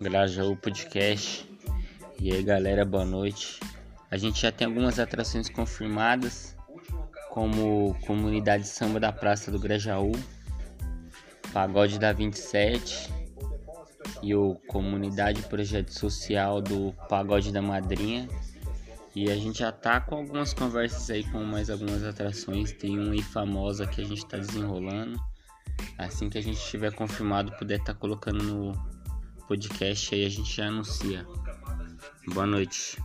Grajaú Podcast. E aí galera, boa noite. A gente já tem algumas atrações confirmadas, como Comunidade Samba da Praça do Grajaú, Pagode da 27 e o Comunidade Projeto Social do Pagode da Madrinha. E a gente já tá com algumas conversas aí com mais algumas atrações. Tem uma aí famosa que a gente tá desenrolando. Assim que a gente tiver confirmado, puder estar tá colocando no podcast aí, a gente já anuncia. Boa noite.